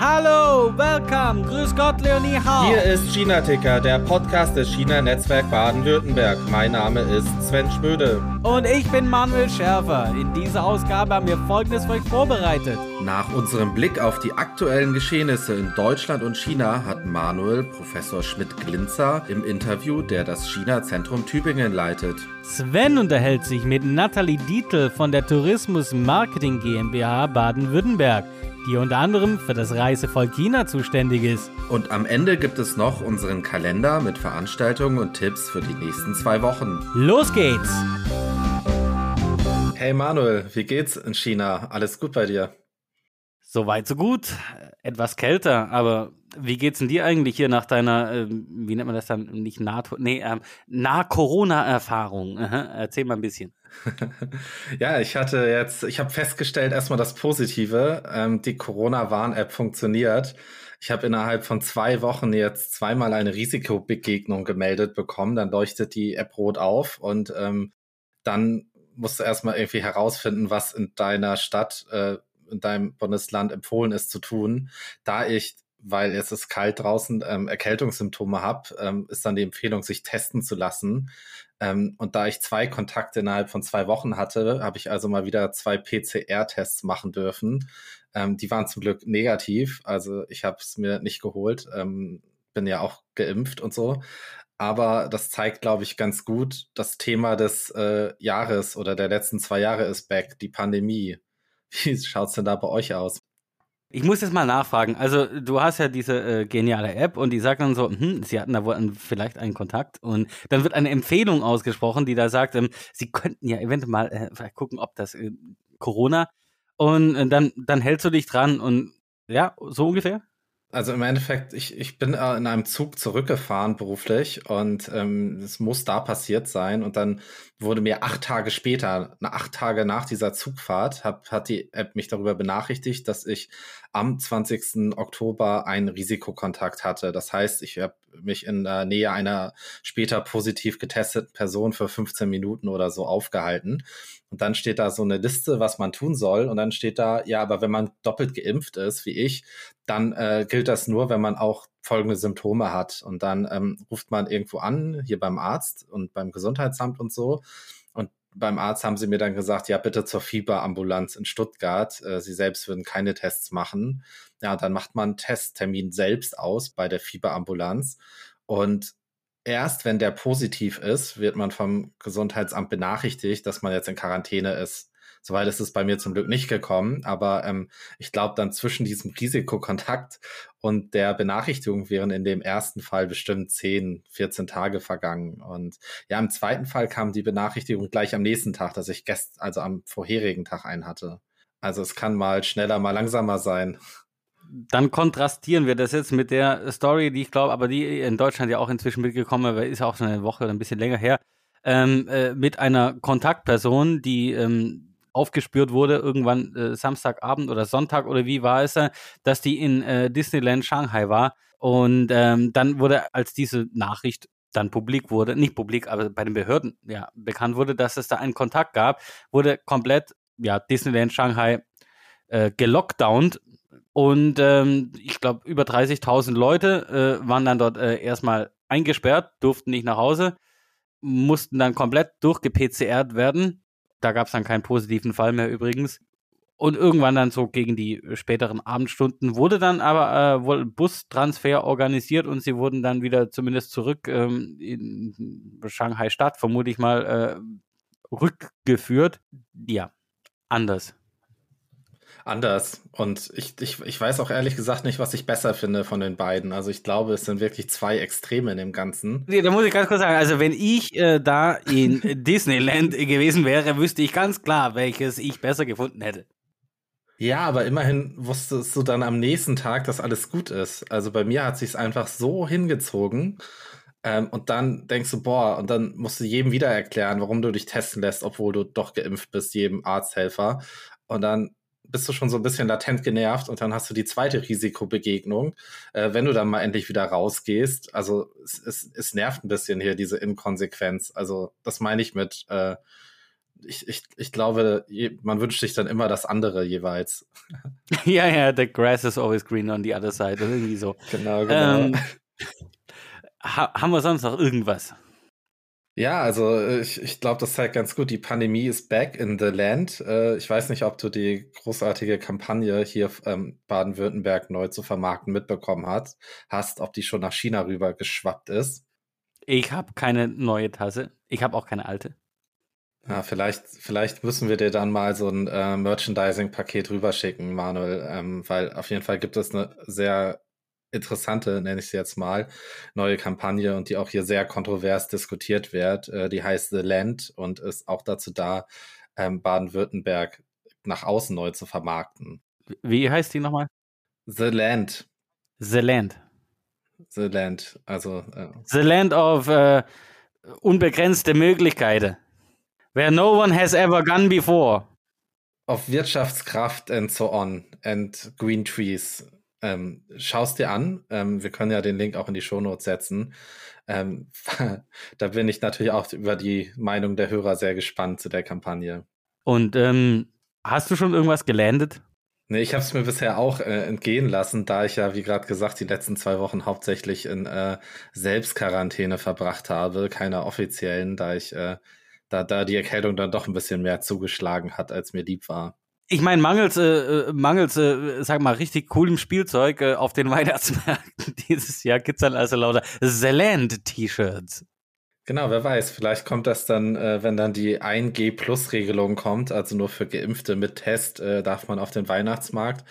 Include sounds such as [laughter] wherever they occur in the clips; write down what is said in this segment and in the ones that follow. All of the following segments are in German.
Hallo, welcome, grüß Gott, Leonie Hau. Hier ist China Ticker, der Podcast des China Netzwerk Baden-Württemberg. Mein Name ist Sven Schmöde. Und ich bin Manuel Schärfer. In dieser Ausgabe haben wir Folgendes für euch vorbereitet. Nach unserem Blick auf die aktuellen Geschehnisse in Deutschland und China hat Manuel Professor Schmidt-Glinzer im Interview, der das China-Zentrum Tübingen leitet. Sven unterhält sich mit Nathalie Dietl von der Tourismus Marketing GmbH Baden-Württemberg die unter anderem für das Reisevolk China zuständig ist. Und am Ende gibt es noch unseren Kalender mit Veranstaltungen und Tipps für die nächsten zwei Wochen. Los geht's! Hey Manuel, wie geht's in China? Alles gut bei dir? Soweit so gut. Etwas kälter, aber wie geht's denn dir eigentlich hier nach deiner, äh, wie nennt man das dann, nicht NATO, nee, ähm, Nah-Corona-Erfahrung? Erzähl mal ein bisschen. [laughs] ja, ich hatte jetzt, ich habe festgestellt, erstmal das Positive, ähm, die Corona-Warn-App funktioniert. Ich habe innerhalb von zwei Wochen jetzt zweimal eine Risikobegegnung gemeldet bekommen. Dann leuchtet die App rot auf und ähm, dann musst du erstmal irgendwie herausfinden, was in deiner Stadt, äh, in deinem Bundesland empfohlen ist zu tun. Da ich weil es ist kalt draußen, ähm, Erkältungssymptome habe, ähm, ist dann die Empfehlung, sich testen zu lassen. Ähm, und da ich zwei Kontakte innerhalb von zwei Wochen hatte, habe ich also mal wieder zwei PCR-Tests machen dürfen. Ähm, die waren zum Glück negativ, also ich habe es mir nicht geholt, ähm, bin ja auch geimpft und so. Aber das zeigt, glaube ich, ganz gut, das Thema des äh, Jahres oder der letzten zwei Jahre ist back, die Pandemie. [laughs] Wie schaut's denn da bei euch aus? Ich muss jetzt mal nachfragen. Also, du hast ja diese äh, geniale App und die sagt dann so, hm, sie hatten da wohl einen, vielleicht einen Kontakt und dann wird eine Empfehlung ausgesprochen, die da sagt, ähm, sie könnten ja eventuell mal äh, vielleicht gucken, ob das äh, Corona und äh, dann, dann hältst du dich dran und ja, so ungefähr? Also im Endeffekt, ich, ich bin äh, in einem Zug zurückgefahren beruflich und ähm, es muss da passiert sein. Und dann wurde mir acht Tage später, acht Tage nach dieser Zugfahrt, hab, hat die App mich darüber benachrichtigt, dass ich am 20. Oktober einen Risikokontakt hatte. Das heißt, ich habe mich in der Nähe einer später positiv getesteten Person für 15 Minuten oder so aufgehalten. Und dann steht da so eine Liste, was man tun soll. Und dann steht da, ja, aber wenn man doppelt geimpft ist, wie ich, dann äh, gilt das nur, wenn man auch folgende Symptome hat. Und dann ähm, ruft man irgendwo an, hier beim Arzt und beim Gesundheitsamt und so. Beim Arzt haben sie mir dann gesagt, ja, bitte zur Fieberambulanz in Stuttgart. Äh, sie selbst würden keine Tests machen. Ja, dann macht man einen Testtermin selbst aus bei der Fieberambulanz. Und erst wenn der positiv ist, wird man vom Gesundheitsamt benachrichtigt, dass man jetzt in Quarantäne ist. Soweit ist es bei mir zum Glück nicht gekommen, aber ähm, ich glaube, dann zwischen diesem Risikokontakt und der Benachrichtigung wären in dem ersten Fall bestimmt 10, 14 Tage vergangen. Und ja, im zweiten Fall kam die Benachrichtigung gleich am nächsten Tag, dass ich gestern, also am vorherigen Tag einen hatte. Also es kann mal schneller, mal langsamer sein dann kontrastieren wir das jetzt mit der Story, die ich glaube, aber die in Deutschland ja auch inzwischen mitgekommen ist, ist ja auch schon eine Woche oder ein bisschen länger her, ähm, äh, mit einer Kontaktperson, die ähm, aufgespürt wurde, irgendwann äh, Samstagabend oder Sonntag oder wie war es, äh, dass die in äh, Disneyland Shanghai war. Und ähm, dann wurde, als diese Nachricht dann publik wurde, nicht publik, aber bei den Behörden ja bekannt wurde, dass es da einen Kontakt gab, wurde komplett ja Disneyland Shanghai äh, gelockdownt und ähm, ich glaube, über 30.000 Leute äh, waren dann dort äh, erstmal eingesperrt, durften nicht nach Hause, mussten dann komplett durchgepcrt werden. Da gab es dann keinen positiven Fall mehr übrigens. Und irgendwann dann so gegen die späteren Abendstunden wurde dann aber äh, wohl Bustransfer organisiert und sie wurden dann wieder zumindest zurück ähm, in Shanghai Stadt, vermute ich mal, äh, rückgeführt. Ja, anders anders. Und ich, ich, ich weiß auch ehrlich gesagt nicht, was ich besser finde von den beiden. Also ich glaube, es sind wirklich zwei Extreme in dem Ganzen. Nee, da muss ich ganz kurz sagen, also wenn ich äh, da in [laughs] Disneyland gewesen wäre, wüsste ich ganz klar, welches ich besser gefunden hätte. Ja, aber immerhin wusstest du dann am nächsten Tag, dass alles gut ist. Also bei mir hat sich einfach so hingezogen. Ähm, und dann denkst du, boah, und dann musst du jedem wieder erklären, warum du dich testen lässt, obwohl du doch geimpft bist, jedem Arzthelfer. Und dann bist du schon so ein bisschen latent genervt und dann hast du die zweite Risikobegegnung, äh, wenn du dann mal endlich wieder rausgehst. Also es, es, es nervt ein bisschen hier, diese Inkonsequenz. Also das meine ich mit, äh, ich, ich, ich glaube, man wünscht sich dann immer das andere jeweils. [laughs] ja, ja, the grass is always green on the other side. Irgendwie so. Genau, genau. Ähm, ha haben wir sonst noch irgendwas? Ja, also ich, ich glaube, das zeigt ganz gut. Die Pandemie ist back in the land. Äh, ich weiß nicht, ob du die großartige Kampagne hier ähm, Baden-Württemberg neu zu vermarkten mitbekommen hast, hast, ob die schon nach China rüber geschwappt ist. Ich habe keine neue Tasse. Ich habe auch keine alte. Ja, vielleicht, vielleicht müssen wir dir dann mal so ein äh, Merchandising-Paket rüberschicken, Manuel, ähm, weil auf jeden Fall gibt es eine sehr interessante, nenne ich sie jetzt mal, neue Kampagne und die auch hier sehr kontrovers diskutiert wird. Äh, die heißt The Land und ist auch dazu da, ähm, Baden-Württemberg nach außen neu zu vermarkten. Wie heißt die nochmal? The Land. The Land. The Land, also. Äh, The Land of äh, unbegrenzte Möglichkeiten. Where no one has ever gone before. Auf Wirtschaftskraft and so on and green trees ähm, Schau dir an. Ähm, wir können ja den Link auch in die Shownotes setzen. Ähm, [laughs] da bin ich natürlich auch über die Meinung der Hörer sehr gespannt zu der Kampagne. Und ähm, hast du schon irgendwas gelandet? Nee, ich habe es mir bisher auch äh, entgehen lassen, da ich ja, wie gerade gesagt, die letzten zwei Wochen hauptsächlich in äh, Selbstquarantäne verbracht habe, keiner offiziellen, da ich äh, da, da die Erkältung dann doch ein bisschen mehr zugeschlagen hat, als mir lieb war ich meine, mangels, äh, äh, mangels, äh, sag mal, richtig coolem Spielzeug äh, auf den [laughs] Weihnachtsmärkten dieses Jahr gibt's dann also lauter Zeland-T-Shirts. Genau, wer weiß, vielleicht kommt das dann, äh, wenn dann die 1G-Plus-Regelung kommt, also nur für Geimpfte mit Test äh, darf man auf den Weihnachtsmarkt,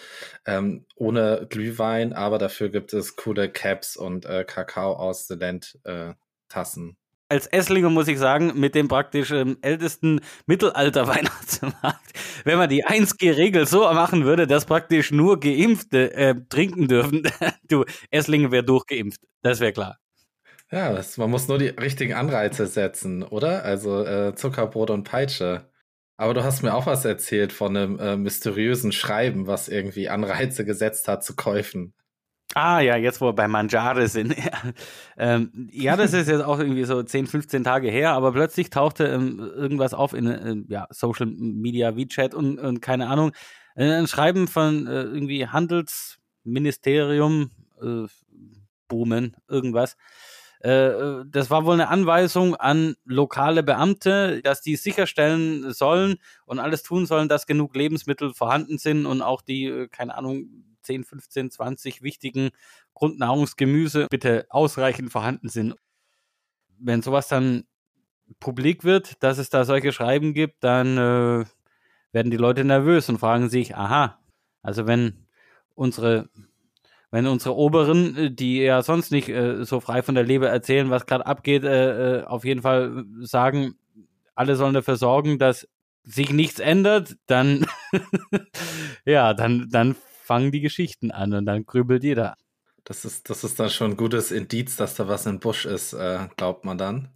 ähm, ohne Glühwein, aber dafür gibt es coole Caps und äh, Kakao aus The Land-Tassen. Äh, als Esslinger muss ich sagen, mit dem praktisch ähm, ältesten Mittelalter-Weihnachtsmarkt, [laughs] wenn man die 1G-Regel so machen würde, dass praktisch nur Geimpfte äh, trinken dürfen, [laughs] du, Esslinge wäre durchgeimpft. Das wäre klar. Ja, das, man muss nur die richtigen Anreize setzen, oder? Also äh, Zuckerbrot und Peitsche. Aber du hast mir auch was erzählt von einem äh, mysteriösen Schreiben, was irgendwie Anreize gesetzt hat zu Käufen. Ah ja, jetzt wo wir bei Manjare sind. [laughs] ähm, ja, das ist jetzt auch irgendwie so 10, 15 Tage her, aber plötzlich tauchte ähm, irgendwas auf in äh, ja, Social Media, WeChat und, und keine Ahnung. Äh, ein Schreiben von äh, irgendwie Handelsministerium, äh, Boomen, irgendwas. Äh, äh, das war wohl eine Anweisung an lokale Beamte, dass die sicherstellen sollen und alles tun sollen, dass genug Lebensmittel vorhanden sind und auch die, keine Ahnung, 10, 15, 20 wichtigen Grundnahrungsgemüse bitte ausreichend vorhanden sind. Wenn sowas dann publik wird, dass es da solche Schreiben gibt, dann äh, werden die Leute nervös und fragen sich, aha, also wenn unsere wenn unsere Oberen, äh, die ja sonst nicht äh, so frei von der Leber erzählen, was gerade abgeht, äh, äh, auf jeden Fall sagen, alle sollen dafür sorgen, dass sich nichts ändert, dann [laughs] ja, dann, dann fangen die Geschichten an und dann grübelt jeder. Das ist, das ist dann schon ein gutes Indiz, dass da was im Busch ist, äh, glaubt man dann.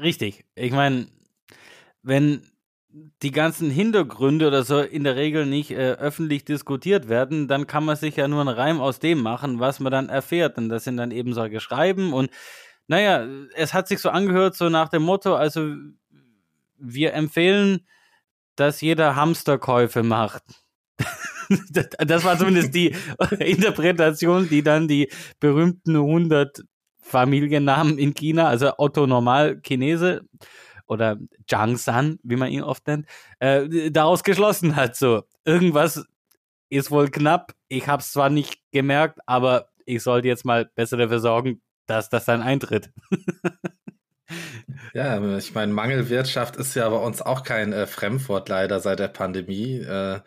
Richtig. Ich meine, wenn die ganzen Hintergründe oder so in der Regel nicht äh, öffentlich diskutiert werden, dann kann man sich ja nur einen Reim aus dem machen, was man dann erfährt. Und das sind dann eben solche Schreiben. Und naja, es hat sich so angehört, so nach dem Motto, also wir empfehlen, dass jeder Hamsterkäufe macht. [laughs] das war zumindest die [laughs] Interpretation, die dann die berühmten 100 Familiennamen in China, also Otto Normal Chinese oder Zhang San, wie man ihn oft nennt, äh, daraus geschlossen hat. So, irgendwas ist wohl knapp. Ich habe es zwar nicht gemerkt, aber ich sollte jetzt mal besser dafür sorgen, dass das dann eintritt. ja, ich meine, Mangelwirtschaft ist ja bei uns auch kein äh, Fremdwort leider seit der Pandemie. Äh,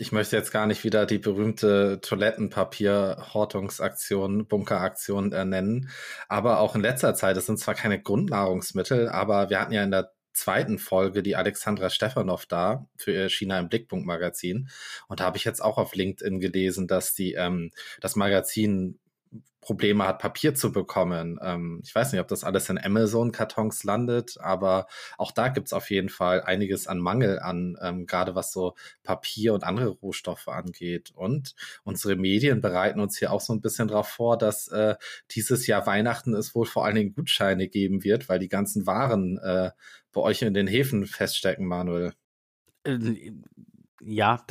ich möchte jetzt gar nicht wieder die berühmte Toilettenpapier-Hortungsaktion, Bunkeraktion äh, nennen, aber auch in letzter Zeit, es sind zwar keine Grundnahrungsmittel, aber wir hatten ja in der zweiten Folge die Alexandra Stefanov da für ihr China im Blickpunkt Magazin. Und da habe ich jetzt auch auf LinkedIn gelesen, dass die ähm, das Magazin Probleme hat, Papier zu bekommen. Ähm, ich weiß nicht, ob das alles in Amazon-Kartons landet, aber auch da gibt es auf jeden Fall einiges an Mangel an, ähm, gerade was so Papier und andere Rohstoffe angeht. Und unsere Medien bereiten uns hier auch so ein bisschen darauf vor, dass äh, dieses Jahr Weihnachten es wohl vor allen Dingen Gutscheine geben wird, weil die ganzen Waren äh, bei euch in den Häfen feststecken, Manuel. Äh, ja,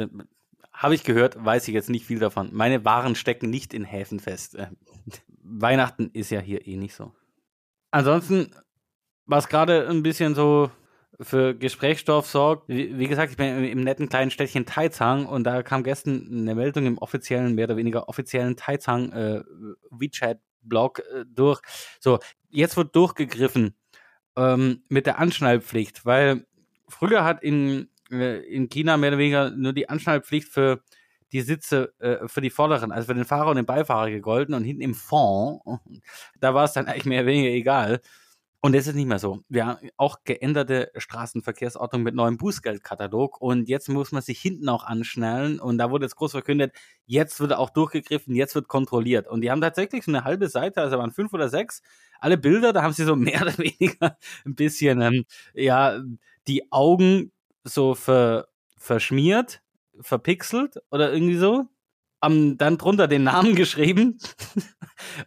Habe ich gehört, weiß ich jetzt nicht viel davon. Meine Waren stecken nicht in Häfen fest. Äh, Weihnachten ist ja hier eh nicht so. Ansonsten, was gerade ein bisschen so für Gesprächsstoff sorgt. Wie, wie, gesagt, ich bin im, netten kleinen Städtchen Taizang und da kam gestern eine Meldung im offiziellen, mehr oder weniger offiziellen Taizang äh, WeChat-Blog äh, durch. So, jetzt wird durchgegriffen ähm, mit der Anschnallpflicht, weil früher hat in, in China mehr oder weniger nur die Anschnallpflicht für die Sitze äh, für die vorderen, also für den Fahrer und den Beifahrer gegolten und hinten im Fond, [laughs] da war es dann eigentlich mehr oder weniger egal. Und das ist nicht mehr so. Wir haben auch geänderte Straßenverkehrsordnung mit neuem Bußgeldkatalog und jetzt muss man sich hinten auch anschnallen und da wurde jetzt groß verkündet, jetzt wird auch durchgegriffen, jetzt wird kontrolliert. Und die haben tatsächlich so eine halbe Seite, also waren fünf oder sechs, alle Bilder, da haben sie so [laughs] mehr oder weniger ein bisschen, ähm, ja, die Augen so ver, verschmiert, verpixelt oder irgendwie so haben dann drunter den Namen [laughs] geschrieben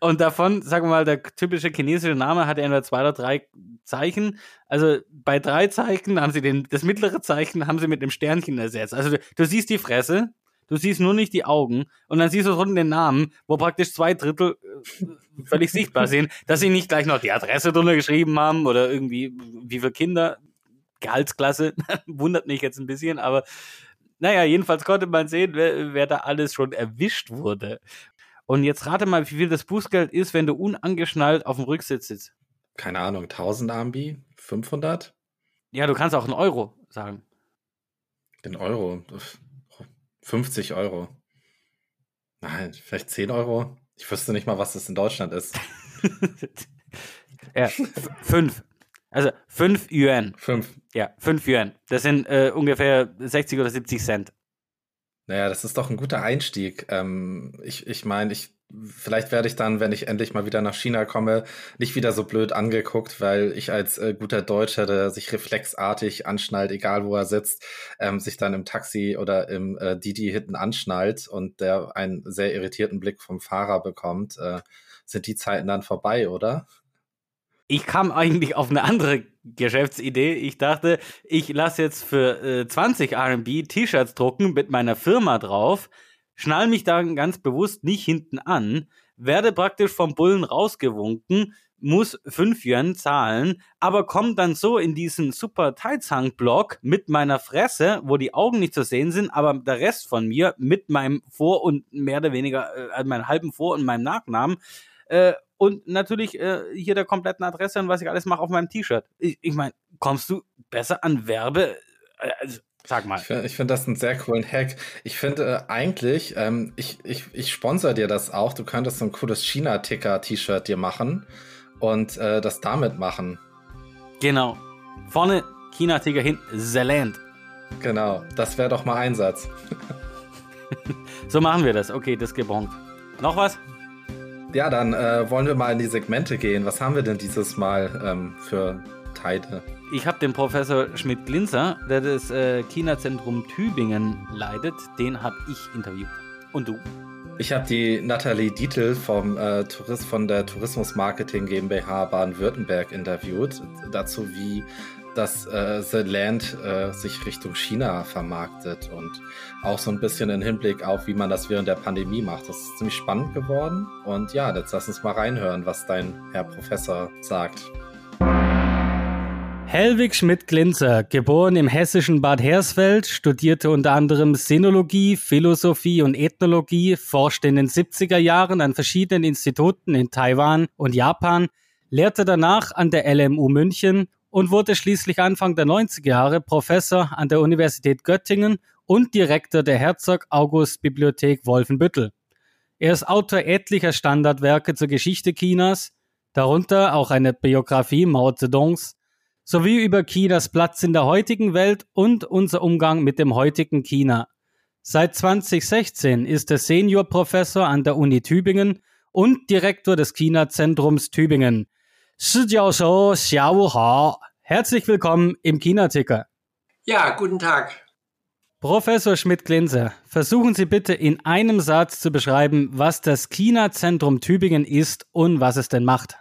und davon, sagen wir mal, der typische chinesische Name hat entweder zwei oder drei Zeichen. Also bei drei Zeichen haben sie den, das mittlere Zeichen haben sie mit einem Sternchen ersetzt. Also du, du siehst die Fresse, du siehst nur nicht die Augen und dann siehst du drunten den Namen, wo praktisch zwei Drittel äh, völlig sichtbar sind, dass sie nicht gleich noch die Adresse drunter geschrieben haben oder irgendwie wie viele Kinder, Gehaltsklasse, [laughs] wundert mich jetzt ein bisschen, aber naja, jedenfalls konnte man sehen, wer, wer da alles schon erwischt wurde. Und jetzt rate mal, wie viel das Bußgeld ist, wenn du unangeschnallt auf dem Rücksitz sitzt. Keine Ahnung, 1000 Ambi? 500? Ja, du kannst auch einen Euro sagen. Den Euro? 50 Euro. Nein, vielleicht 10 Euro? Ich wüsste nicht mal, was das in Deutschland ist. [laughs] ja, fünf. Also 5 Yuan. 5. Ja, 5 Yuan. Das sind äh, ungefähr 60 oder 70 Cent. Naja, das ist doch ein guter Einstieg. Ähm, ich ich meine, ich, vielleicht werde ich dann, wenn ich endlich mal wieder nach China komme, nicht wieder so blöd angeguckt, weil ich als äh, guter Deutscher, der sich reflexartig anschnallt, egal wo er sitzt, ähm, sich dann im Taxi oder im äh, Didi hinten anschnallt und der einen sehr irritierten Blick vom Fahrer bekommt. Äh, sind die Zeiten dann vorbei, oder? Ich kam eigentlich auf eine andere Geschäftsidee. Ich dachte, ich lasse jetzt für äh, 20 RB T-Shirts drucken mit meiner Firma drauf, schnall mich da ganz bewusst nicht hinten an, werde praktisch vom Bullen rausgewunken, muss 5 Yuan zahlen, aber komme dann so in diesen super Taizang-Block mit meiner Fresse, wo die Augen nicht zu sehen sind, aber der Rest von mir mit meinem Vor- und mehr oder weniger, äh, meinem halben Vor- und meinem Nachnamen, äh, und natürlich äh, hier der kompletten Adresse und was ich alles mache auf meinem T-Shirt. Ich, ich meine, kommst du besser an Werbe? Äh, also, sag mal. Ich finde find das einen sehr coolen Hack. Ich finde äh, eigentlich, ähm, ich, ich, ich sponsor dir das auch. Du könntest so ein cooles China-Ticker-T-Shirt dir machen und äh, das damit machen. Genau. Vorne China-Ticker, hinten Zeland. Genau, das wäre doch mal Einsatz. [laughs] so machen wir das. Okay, das gebongt. Noch was? Ja, dann äh, wollen wir mal in die Segmente gehen. Was haben wir denn dieses Mal ähm, für Teile? Ich habe den Professor Schmidt-Glinzer, der das äh, China-Zentrum Tübingen leitet, den habe ich interviewt. Und du? Ich habe die Nathalie Dietl vom äh, Tourist von der Tourismus-Marketing GmbH Baden-Württemberg interviewt. Dazu, wie dass äh, The Land äh, sich Richtung China vermarktet und auch so ein bisschen im Hinblick auf, wie man das während der Pandemie macht. Das ist ziemlich spannend geworden. Und ja, jetzt lass uns mal reinhören, was dein Herr Professor sagt. Helwig Schmidt-Glinzer, geboren im hessischen Bad Hersfeld, studierte unter anderem Sinologie, Philosophie und Ethnologie, forschte in den 70er Jahren an verschiedenen Instituten in Taiwan und Japan, lehrte danach an der LMU München und wurde schließlich Anfang der 90er Jahre Professor an der Universität Göttingen und Direktor der Herzog August Bibliothek Wolfenbüttel. Er ist Autor etlicher Standardwerke zur Geschichte Chinas, darunter auch eine Biografie Mao Zedongs, sowie über Chinas Platz in der heutigen Welt und unser Umgang mit dem heutigen China. Seit 2016 ist er Seniorprofessor an der Uni Tübingen und Direktor des China-Zentrums Tübingen – Shi Jiao Shou, Xiao Hao. Herzlich willkommen im China-Ticker. Ja, guten Tag. Professor Schmidt-Glinse, versuchen Sie bitte in einem Satz zu beschreiben, was das China-Zentrum Tübingen ist und was es denn macht.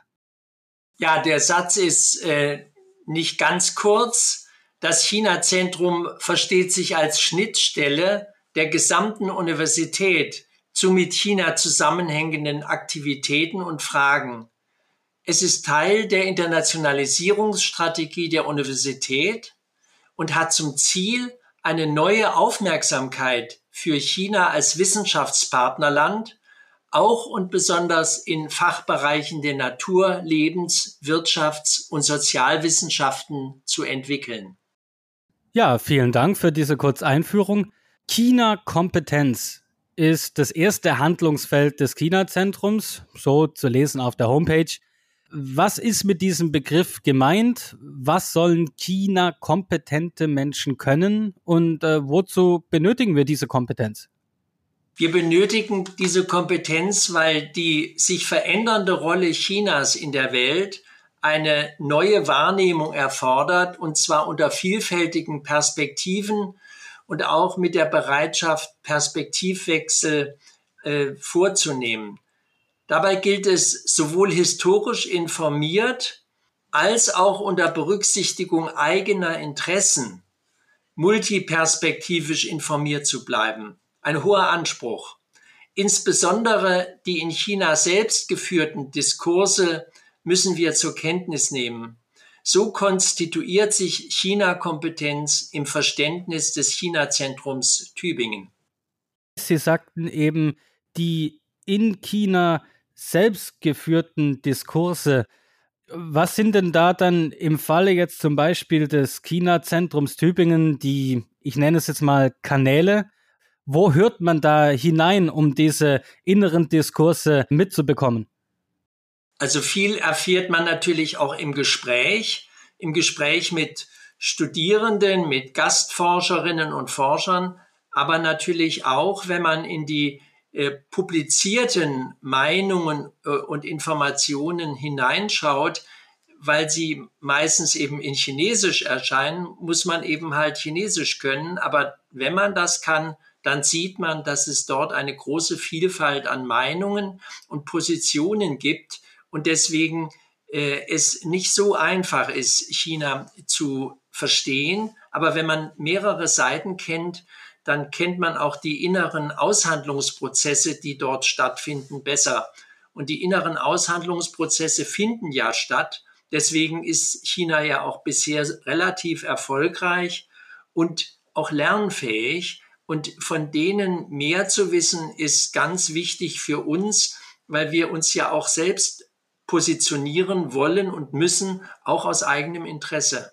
Ja, der Satz ist äh, nicht ganz kurz. Das China-Zentrum versteht sich als Schnittstelle der gesamten Universität zu mit China zusammenhängenden Aktivitäten und Fragen. Es ist Teil der Internationalisierungsstrategie der Universität und hat zum Ziel, eine neue Aufmerksamkeit für China als Wissenschaftspartnerland auch und besonders in Fachbereichen der Natur-, Lebens-, Wirtschafts- und Sozialwissenschaften zu entwickeln. Ja, vielen Dank für diese Kurzeinführung. China-Kompetenz ist das erste Handlungsfeld des China-Zentrums, so zu lesen auf der Homepage. Was ist mit diesem Begriff gemeint? Was sollen China kompetente Menschen können und äh, wozu benötigen wir diese Kompetenz? Wir benötigen diese Kompetenz, weil die sich verändernde Rolle Chinas in der Welt eine neue Wahrnehmung erfordert, und zwar unter vielfältigen Perspektiven und auch mit der Bereitschaft, Perspektivwechsel äh, vorzunehmen. Dabei gilt es, sowohl historisch informiert als auch unter Berücksichtigung eigener Interessen multiperspektivisch informiert zu bleiben. Ein hoher Anspruch. Insbesondere die in China selbst geführten Diskurse müssen wir zur Kenntnis nehmen. So konstituiert sich China-Kompetenz im Verständnis des China-Zentrums Tübingen. Sie sagten eben, die in China selbst geführten Diskurse. Was sind denn da dann im Falle jetzt zum Beispiel des China-Zentrums Tübingen die, ich nenne es jetzt mal Kanäle? Wo hört man da hinein, um diese inneren Diskurse mitzubekommen? Also viel erfährt man natürlich auch im Gespräch, im Gespräch mit Studierenden, mit Gastforscherinnen und Forschern, aber natürlich auch, wenn man in die äh, publizierten Meinungen äh, und Informationen hineinschaut, weil sie meistens eben in Chinesisch erscheinen, muss man eben halt Chinesisch können. Aber wenn man das kann, dann sieht man, dass es dort eine große Vielfalt an Meinungen und Positionen gibt und deswegen äh, es nicht so einfach ist, China zu verstehen. Aber wenn man mehrere Seiten kennt, dann kennt man auch die inneren Aushandlungsprozesse, die dort stattfinden, besser. Und die inneren Aushandlungsprozesse finden ja statt. Deswegen ist China ja auch bisher relativ erfolgreich und auch lernfähig. Und von denen mehr zu wissen, ist ganz wichtig für uns, weil wir uns ja auch selbst positionieren wollen und müssen, auch aus eigenem Interesse.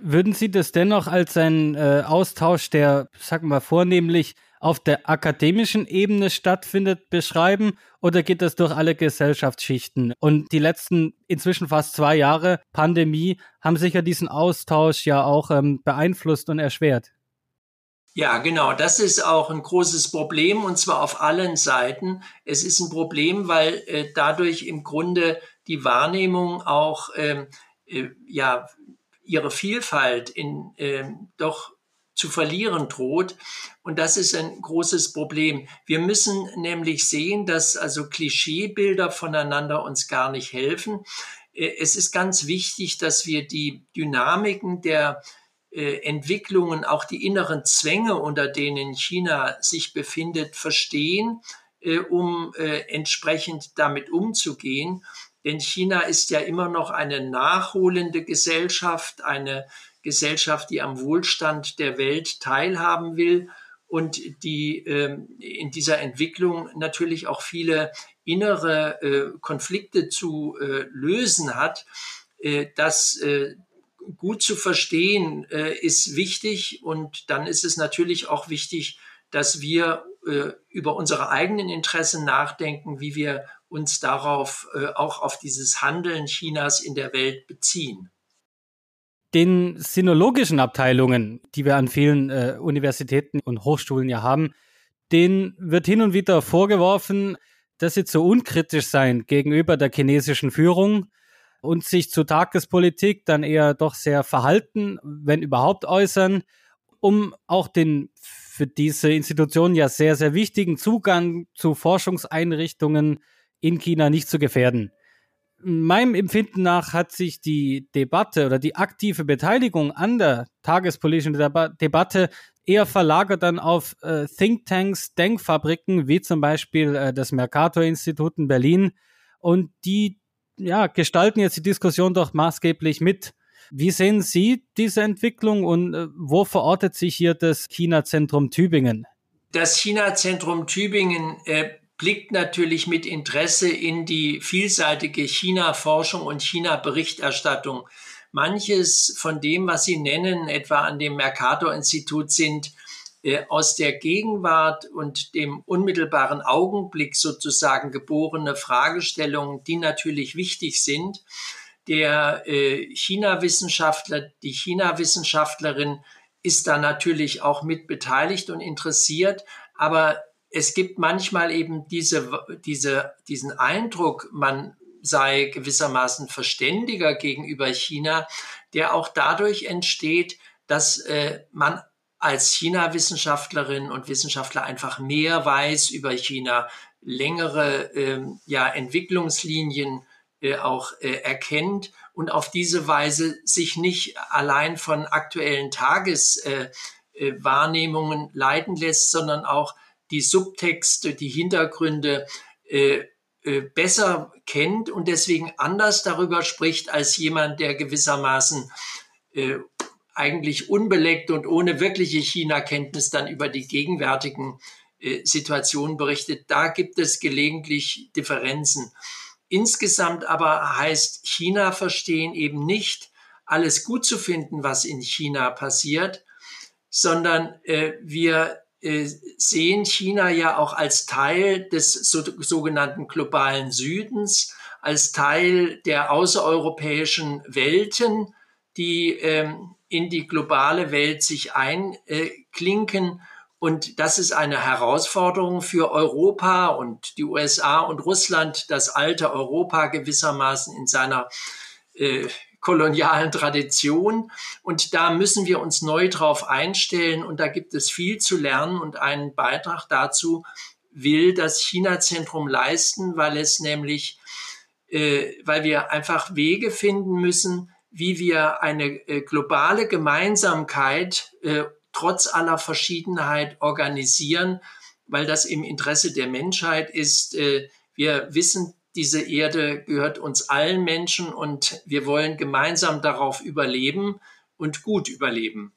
Würden Sie das dennoch als einen äh, Austausch, der, sagen wir, vornehmlich auf der akademischen Ebene stattfindet, beschreiben? Oder geht das durch alle Gesellschaftsschichten? Und die letzten inzwischen fast zwei Jahre Pandemie haben sicher diesen Austausch ja auch ähm, beeinflusst und erschwert. Ja, genau. Das ist auch ein großes Problem und zwar auf allen Seiten. Es ist ein Problem, weil äh, dadurch im Grunde die Wahrnehmung auch ähm, äh, ja ihre Vielfalt in, äh, doch zu verlieren droht. Und das ist ein großes Problem. Wir müssen nämlich sehen, dass also Klischeebilder voneinander uns gar nicht helfen. Äh, es ist ganz wichtig, dass wir die Dynamiken der äh, Entwicklungen, auch die inneren Zwänge, unter denen China sich befindet, verstehen, äh, um äh, entsprechend damit umzugehen. Denn China ist ja immer noch eine nachholende Gesellschaft, eine Gesellschaft, die am Wohlstand der Welt teilhaben will und die äh, in dieser Entwicklung natürlich auch viele innere äh, Konflikte zu äh, lösen hat. Äh, das äh, gut zu verstehen äh, ist wichtig und dann ist es natürlich auch wichtig, dass wir äh, über unsere eigenen Interessen nachdenken, wie wir uns darauf äh, auch auf dieses Handeln Chinas in der Welt beziehen. Den sinologischen Abteilungen, die wir an vielen äh, Universitäten und Hochschulen ja haben, denen wird hin und wieder vorgeworfen, dass sie zu unkritisch seien gegenüber der chinesischen Führung und sich zur Tagespolitik dann eher doch sehr verhalten, wenn überhaupt äußern, um auch den für diese Institution ja sehr, sehr wichtigen Zugang zu Forschungseinrichtungen in China nicht zu gefährden. meinem Empfinden nach hat sich die Debatte oder die aktive Beteiligung an der tagespolitischen Deba Debatte eher verlagert dann auf äh, Thinktanks, Denkfabriken, wie zum Beispiel äh, das Mercator-Institut in Berlin. Und die ja, gestalten jetzt die Diskussion doch maßgeblich mit. Wie sehen Sie diese Entwicklung und äh, wo verortet sich hier das China-Zentrum Tübingen? Das China-Zentrum Tübingen äh, blickt natürlich mit Interesse in die vielseitige China-Forschung und China-Berichterstattung. Manches von dem, was Sie nennen, etwa an dem Mercator-Institut, sind äh, aus der Gegenwart und dem unmittelbaren Augenblick sozusagen geborene Fragestellungen, die natürlich wichtig sind. Der äh, China-Wissenschaftler, die China-Wissenschaftlerin ist da natürlich auch mit beteiligt und interessiert, aber es gibt manchmal eben diese, diese, diesen Eindruck, man sei gewissermaßen verständiger gegenüber China, der auch dadurch entsteht, dass äh, man als China-Wissenschaftlerin und Wissenschaftler einfach mehr weiß über China, längere äh, ja, Entwicklungslinien äh, auch äh, erkennt und auf diese Weise sich nicht allein von aktuellen Tageswahrnehmungen äh, äh, leiten lässt, sondern auch die Subtexte, die Hintergründe äh, äh, besser kennt und deswegen anders darüber spricht als jemand, der gewissermaßen äh, eigentlich unbeleckt und ohne wirkliche China-Kenntnis dann über die gegenwärtigen äh, Situationen berichtet. Da gibt es gelegentlich Differenzen. Insgesamt aber heißt China verstehen eben nicht, alles gut zu finden, was in China passiert, sondern äh, wir sehen China ja auch als Teil des so, sogenannten globalen Südens, als Teil der außereuropäischen Welten, die ähm, in die globale Welt sich einklinken. Und das ist eine Herausforderung für Europa und die USA und Russland, das alte Europa gewissermaßen in seiner äh, kolonialen Tradition. Und da müssen wir uns neu drauf einstellen. Und da gibt es viel zu lernen. Und einen Beitrag dazu will das China-Zentrum leisten, weil es nämlich, äh, weil wir einfach Wege finden müssen, wie wir eine äh, globale Gemeinsamkeit äh, trotz aller Verschiedenheit organisieren, weil das im Interesse der Menschheit ist. Äh, wir wissen diese Erde gehört uns allen Menschen und wir wollen gemeinsam darauf überleben und gut überleben.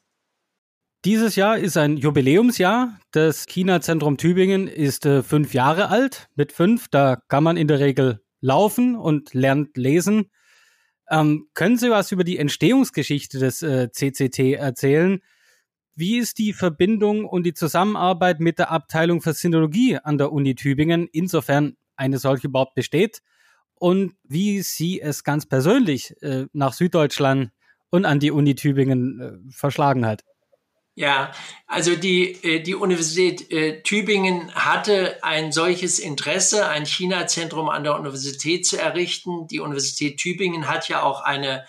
Dieses Jahr ist ein Jubiläumsjahr. Das China-Zentrum Tübingen ist äh, fünf Jahre alt. Mit fünf, da kann man in der Regel laufen und lernt lesen. Ähm, können Sie was über die Entstehungsgeschichte des äh, CCT erzählen? Wie ist die Verbindung und die Zusammenarbeit mit der Abteilung für Sinologie an der Uni Tübingen, insofern eine solche überhaupt besteht und wie sie es ganz persönlich äh, nach Süddeutschland und an die Uni Tübingen äh, verschlagen hat. Ja, also die, äh, die Universität äh, Tübingen hatte ein solches Interesse, ein China-Zentrum an der Universität zu errichten. Die Universität Tübingen hat ja auch eine,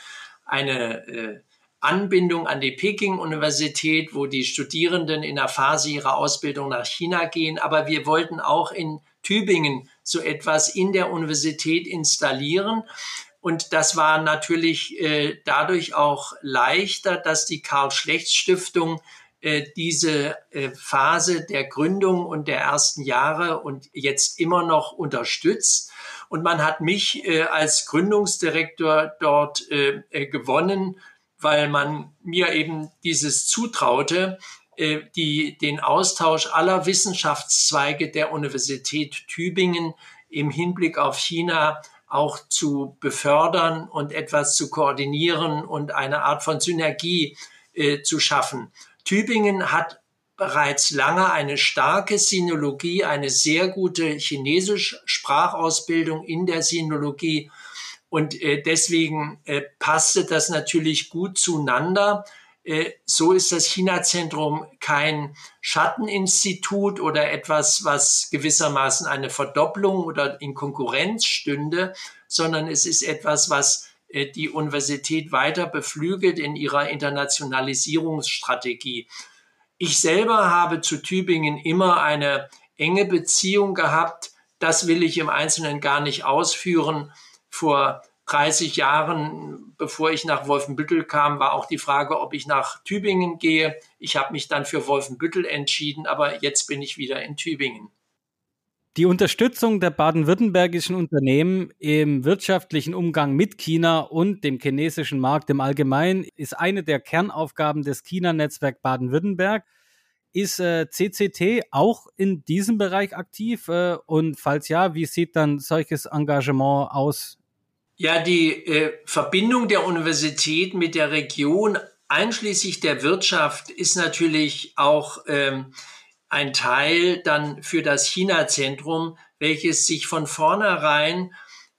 eine äh, Anbindung an die Peking-Universität, wo die Studierenden in der Phase ihrer Ausbildung nach China gehen. Aber wir wollten auch in Tübingen so etwas in der Universität installieren. Und das war natürlich äh, dadurch auch leichter, dass die Karl-Schlecht-Stiftung äh, diese äh, Phase der Gründung und der ersten Jahre und jetzt immer noch unterstützt. Und man hat mich äh, als Gründungsdirektor dort gewonnen, weil man mir eben dieses zutraute, äh, die, den Austausch aller Wissenschaftszweige der Universität Tübingen im Hinblick auf China auch zu befördern und etwas zu koordinieren und eine Art von Synergie äh, zu schaffen. Tübingen hat bereits lange eine starke Sinologie, eine sehr gute chinesische Sprachausbildung in der Sinologie. Und äh, deswegen äh, passte das natürlich gut zueinander. Äh, so ist das China-Zentrum kein Schatteninstitut oder etwas, was gewissermaßen eine Verdopplung oder in Konkurrenz stünde, sondern es ist etwas, was äh, die Universität weiter beflügelt in ihrer Internationalisierungsstrategie. Ich selber habe zu Tübingen immer eine enge Beziehung gehabt. Das will ich im Einzelnen gar nicht ausführen. Vor 30 Jahren, bevor ich nach Wolfenbüttel kam, war auch die Frage, ob ich nach Tübingen gehe. Ich habe mich dann für Wolfenbüttel entschieden, aber jetzt bin ich wieder in Tübingen. Die Unterstützung der baden-württembergischen Unternehmen im wirtschaftlichen Umgang mit China und dem chinesischen Markt im Allgemeinen ist eine der Kernaufgaben des China-Netzwerk Baden-Württemberg. Ist äh, CCT auch in diesem Bereich aktiv? Äh, und falls ja, wie sieht dann solches Engagement aus ja, die äh, Verbindung der Universität mit der Region einschließlich der Wirtschaft ist natürlich auch ähm, ein Teil dann für das China-Zentrum, welches sich von vornherein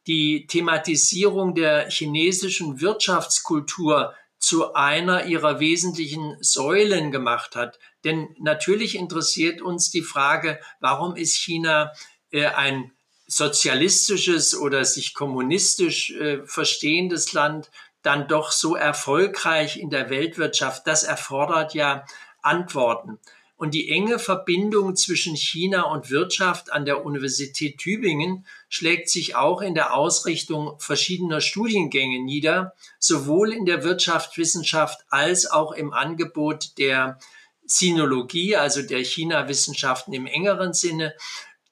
die Thematisierung der chinesischen Wirtschaftskultur zu einer ihrer wesentlichen Säulen gemacht hat. Denn natürlich interessiert uns die Frage, warum ist China äh, ein sozialistisches oder sich kommunistisch äh, verstehendes Land dann doch so erfolgreich in der Weltwirtschaft, das erfordert ja Antworten. Und die enge Verbindung zwischen China und Wirtschaft an der Universität Tübingen schlägt sich auch in der Ausrichtung verschiedener Studiengänge nieder, sowohl in der Wirtschaftswissenschaft als auch im Angebot der Sinologie, also der China-Wissenschaften im engeren Sinne,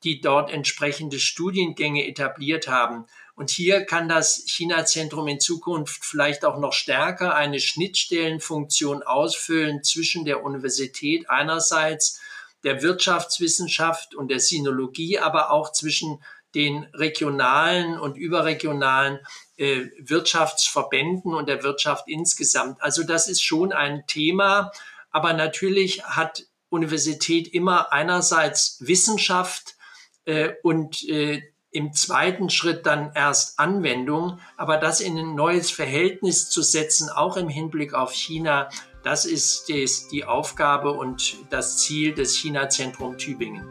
die dort entsprechende Studiengänge etabliert haben. Und hier kann das China-Zentrum in Zukunft vielleicht auch noch stärker eine Schnittstellenfunktion ausfüllen zwischen der Universität einerseits, der Wirtschaftswissenschaft und der Sinologie, aber auch zwischen den regionalen und überregionalen äh, Wirtschaftsverbänden und der Wirtschaft insgesamt. Also das ist schon ein Thema, aber natürlich hat Universität immer einerseits Wissenschaft, äh, und äh, im zweiten Schritt dann erst Anwendung. Aber das in ein neues Verhältnis zu setzen, auch im Hinblick auf China, das ist des, die Aufgabe und das Ziel des China-Zentrum Tübingen.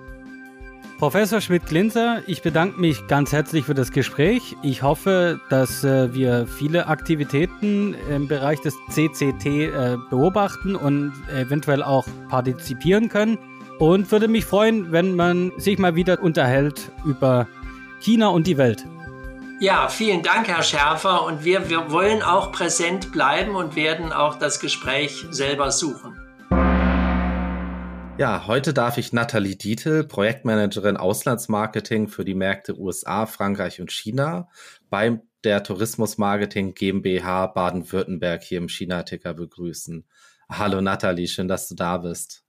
Professor Schmidt-Glinzer, ich bedanke mich ganz herzlich für das Gespräch. Ich hoffe, dass äh, wir viele Aktivitäten im Bereich des CCT äh, beobachten und eventuell auch partizipieren können und würde mich freuen, wenn man sich mal wieder unterhält über China und die Welt. Ja, vielen Dank, Herr Schärfer. Und wir, wir wollen auch präsent bleiben und werden auch das Gespräch selber suchen. Ja, heute darf ich Nathalie Dietel, Projektmanagerin Auslandsmarketing für die Märkte USA, Frankreich und China bei der Tourismusmarketing GmbH Baden-Württemberg hier im China-Ticker begrüßen. Hallo Nathalie, schön, dass du da bist.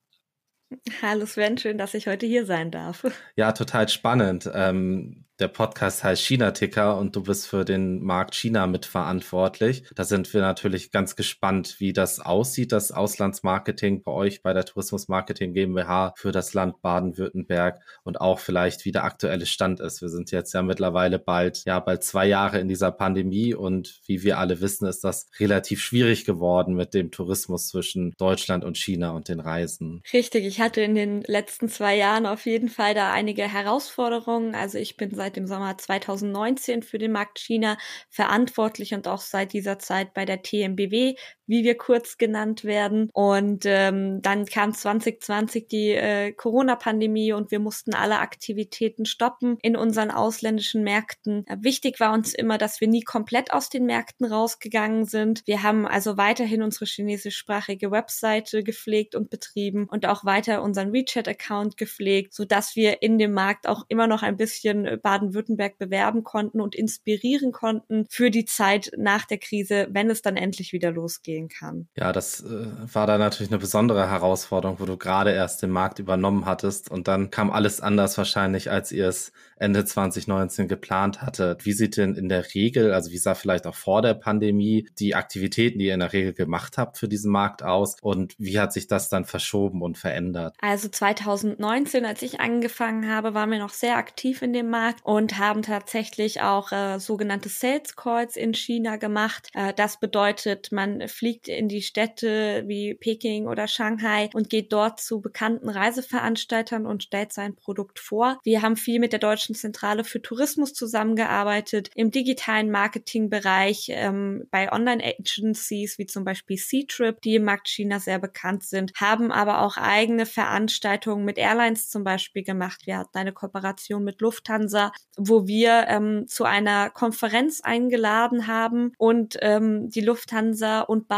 Hallo Sven, schön, dass ich heute hier sein darf. Ja, total spannend. Ähm, der Podcast heißt China-Ticker und du bist für den Markt China mitverantwortlich. Da sind wir natürlich ganz gespannt, wie das aussieht, das Auslandsmarketing bei euch bei der Tourismusmarketing GmbH für das Land Baden-Württemberg und auch vielleicht, wie der aktuelle Stand ist. Wir sind jetzt ja mittlerweile bald, ja, bald zwei Jahre in dieser Pandemie und wie wir alle wissen, ist das relativ schwierig geworden mit dem Tourismus zwischen Deutschland und China und den Reisen. Richtig, ich hatte in den letzten zwei Jahren auf jeden Fall da einige Herausforderungen. Also ich bin seit seit dem Sommer 2019 für den Markt China verantwortlich und auch seit dieser Zeit bei der TMBW, wie wir kurz genannt werden. Und ähm, dann kam 2020 die äh, Corona-Pandemie und wir mussten alle Aktivitäten stoppen in unseren ausländischen Märkten. Wichtig war uns immer, dass wir nie komplett aus den Märkten rausgegangen sind. Wir haben also weiterhin unsere chinesischsprachige Webseite gepflegt und betrieben und auch weiter unseren WeChat-Account gepflegt, so dass wir in dem Markt auch immer noch ein bisschen Baden-Württemberg bewerben konnten und inspirieren konnten für die Zeit nach der Krise, wenn es dann endlich wieder losgehen kann. Ja, das äh, war da natürlich eine besondere Herausforderung, wo du gerade erst den Markt übernommen hattest und dann kam alles anders wahrscheinlich, als ihr es Ende 2019 geplant hattet. Wie sieht denn in der Regel, also wie sah vielleicht auch vor der Pandemie die Aktivitäten, die ihr in der Regel gemacht habt für diesen Markt aus und wie hat sich das dann verschoben und verändert? Also 2019, als ich angefangen habe, waren wir noch sehr aktiv in dem Markt und haben tatsächlich auch äh, sogenannte Sales Calls in China gemacht. Äh, das bedeutet, man fliegt fliegt in die Städte wie Peking oder Shanghai und geht dort zu bekannten Reiseveranstaltern und stellt sein Produkt vor. Wir haben viel mit der Deutschen Zentrale für Tourismus zusammengearbeitet im digitalen Marketingbereich, ähm, bei Online-Agencies wie zum Beispiel C-Trip, die im Markt China sehr bekannt sind, haben aber auch eigene Veranstaltungen mit Airlines zum Beispiel gemacht. Wir hatten eine Kooperation mit Lufthansa, wo wir ähm, zu einer Konferenz eingeladen haben und ähm, die Lufthansa und Baden-Württemberg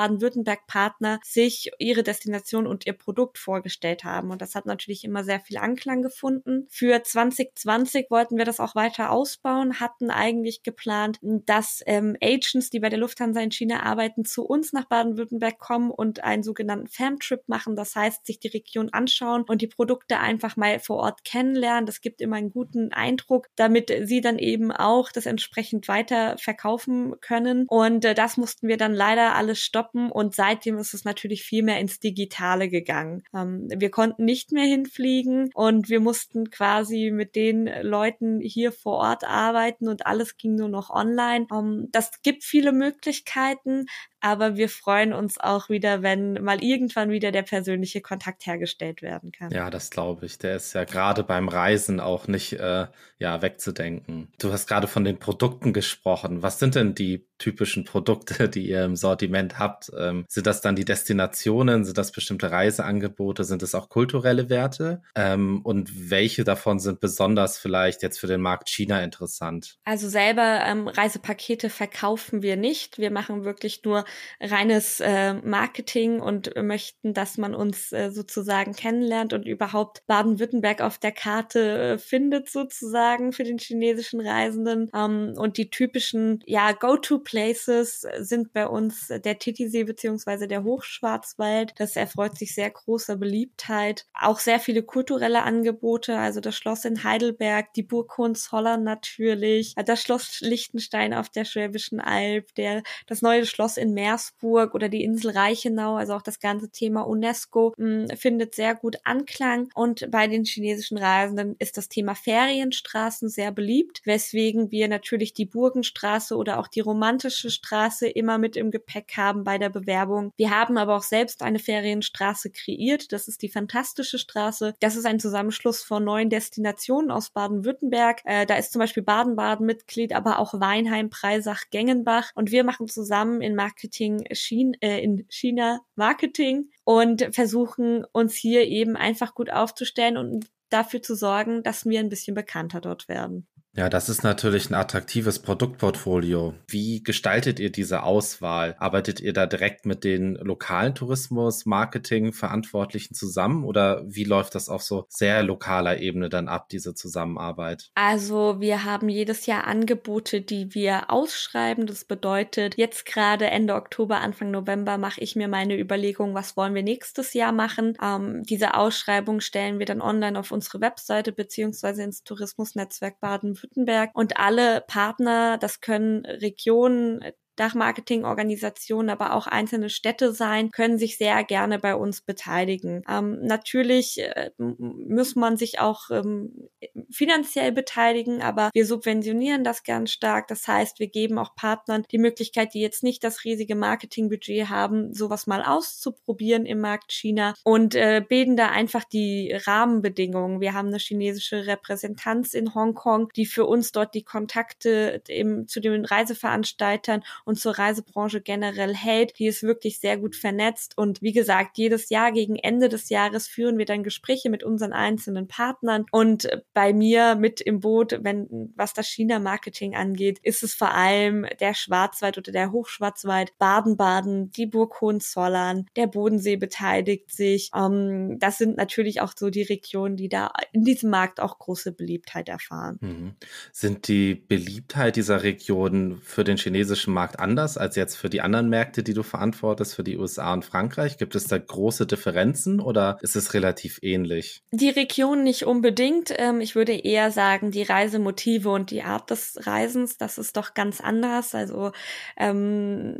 Partner sich ihre Destination und ihr Produkt vorgestellt haben. Und das hat natürlich immer sehr viel Anklang gefunden. Für 2020 wollten wir das auch weiter ausbauen, hatten eigentlich geplant, dass ähm, Agents, die bei der Lufthansa in China arbeiten, zu uns nach Baden-Württemberg kommen und einen sogenannten Fam-Trip machen. Das heißt, sich die Region anschauen und die Produkte einfach mal vor Ort kennenlernen. Das gibt immer einen guten Eindruck, damit sie dann eben auch das entsprechend weiter verkaufen können. Und äh, das mussten wir dann leider alles stoppen und seitdem ist es natürlich viel mehr ins Digitale gegangen. Ähm, wir konnten nicht mehr hinfliegen und wir mussten quasi mit den Leuten hier vor Ort arbeiten und alles ging nur noch online. Ähm, das gibt viele Möglichkeiten, aber wir freuen uns auch wieder, wenn mal irgendwann wieder der persönliche Kontakt hergestellt werden kann. Ja, das glaube ich. Der ist ja gerade beim Reisen auch nicht äh, ja, wegzudenken. Du hast gerade von den Produkten gesprochen. Was sind denn die typischen Produkte, [laughs] die ihr im Sortiment habt? Ähm, sind das dann die Destinationen? Sind das bestimmte Reiseangebote? Sind es auch kulturelle Werte? Ähm, und welche davon sind besonders vielleicht jetzt für den Markt China interessant? Also selber ähm, Reisepakete verkaufen wir nicht. Wir machen wirklich nur reines äh, Marketing und möchten, dass man uns äh, sozusagen kennenlernt und überhaupt Baden-Württemberg auf der Karte äh, findet sozusagen für den chinesischen Reisenden. Ähm, und die typischen ja Go-to-Places sind bei uns der Titisee beziehungsweise der Hochschwarzwald. Das erfreut sich sehr großer Beliebtheit. Auch sehr viele kulturelle Angebote, also das Schloss in Heidelberg, die Burg Hohenzollern natürlich, das Schloss Liechtenstein auf der Schwäbischen Alb, der das neue Schloss in Meersburg oder die Insel Reichenau, also auch das ganze Thema UNESCO, mh, findet sehr gut Anklang. Und bei den chinesischen Reisenden ist das Thema Ferienstraßen sehr beliebt, weswegen wir natürlich die Burgenstraße oder auch die romantische Straße immer mit im Gepäck haben bei der Bewerbung. Wir haben aber auch selbst eine Ferienstraße kreiert. Das ist die Fantastische Straße. Das ist ein Zusammenschluss von neun Destinationen aus Baden-Württemberg. Äh, da ist zum Beispiel Baden-Baden Mitglied, aber auch Weinheim, Preisach, Gengenbach. Und wir machen zusammen in Markt Marketing äh, in China Marketing und versuchen uns hier eben einfach gut aufzustellen und dafür zu sorgen, dass wir ein bisschen bekannter dort werden. Ja, das ist natürlich ein attraktives Produktportfolio. Wie gestaltet ihr diese Auswahl? Arbeitet ihr da direkt mit den lokalen Tourismus, Marketing Verantwortlichen zusammen oder wie läuft das auf so sehr lokaler Ebene dann ab, diese Zusammenarbeit? Also wir haben jedes Jahr Angebote, die wir ausschreiben. Das bedeutet, jetzt gerade Ende Oktober, Anfang November mache ich mir meine Überlegung, was wollen wir nächstes Jahr machen. Ähm, diese Ausschreibung stellen wir dann online auf unsere Webseite beziehungsweise ins Tourismusnetzwerk Baden Baden-Württemberg. Und alle Partner, das können Regionen, Dachmarketingorganisationen, aber auch einzelne Städte sein, können sich sehr gerne bei uns beteiligen. Ähm, natürlich äh, muss man sich auch ähm, finanziell beteiligen, aber wir subventionieren das ganz stark. Das heißt, wir geben auch Partnern die Möglichkeit, die jetzt nicht das riesige Marketingbudget haben, sowas mal auszuprobieren im Markt China und äh, bilden da einfach die Rahmenbedingungen. Wir haben eine chinesische Repräsentanz in Hongkong, die für uns dort die Kontakte im, zu den Reiseveranstaltern und zur Reisebranche generell hält. Die ist wirklich sehr gut vernetzt und wie gesagt, jedes Jahr gegen Ende des Jahres führen wir dann Gespräche mit unseren einzelnen Partnern und bei mir mit im Boot, wenn was das China-Marketing angeht, ist es vor allem der Schwarzwald oder der Hochschwarzwald, Baden-Baden, die Burg Hohenzollern, der Bodensee beteiligt sich. Ähm, das sind natürlich auch so die Regionen, die da in diesem Markt auch große Beliebtheit erfahren. Mhm. Sind die Beliebtheit dieser Regionen für den chinesischen Markt anders als jetzt für die anderen Märkte, die du verantwortest, für die USA und Frankreich? Gibt es da große Differenzen oder ist es relativ ähnlich? Die Region nicht unbedingt. Ähm, ich würde eher sagen, die Reisemotive und die Art des Reisens, das ist doch ganz anders. Also ähm,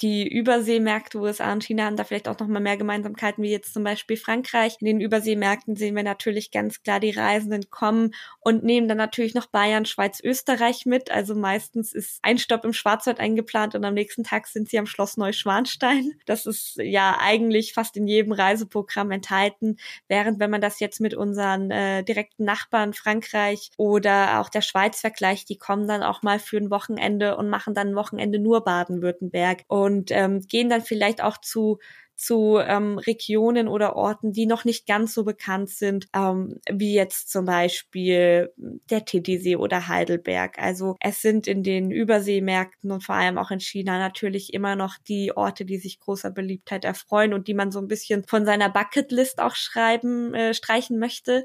die Überseemärkte USA und China haben da vielleicht auch noch mal mehr Gemeinsamkeiten wie jetzt zum Beispiel Frankreich. In den Überseemärkten sehen wir natürlich ganz klar, die Reisenden kommen und nehmen dann natürlich noch Bayern, Schweiz, Österreich mit. Also meistens ist ein Stopp im Schwarzwald eingeplant und am nächsten Tag sind sie am Schloss Neuschwanstein. Das ist ja eigentlich fast in jedem Reiseprogramm enthalten. Während wenn man das jetzt mit unseren äh, direkten Nachbarn Frankreich oder auch der Schweiz vergleicht, die kommen dann auch mal für ein Wochenende und machen dann ein Wochenende nur Baden-Württemberg. Und ähm, gehen dann vielleicht auch zu zu ähm, Regionen oder Orten, die noch nicht ganz so bekannt sind, ähm, wie jetzt zum Beispiel der Titisee oder Heidelberg. Also es sind in den Überseemärkten und vor allem auch in China natürlich immer noch die Orte, die sich großer Beliebtheit erfreuen und die man so ein bisschen von seiner Bucketlist auch schreiben, äh, streichen möchte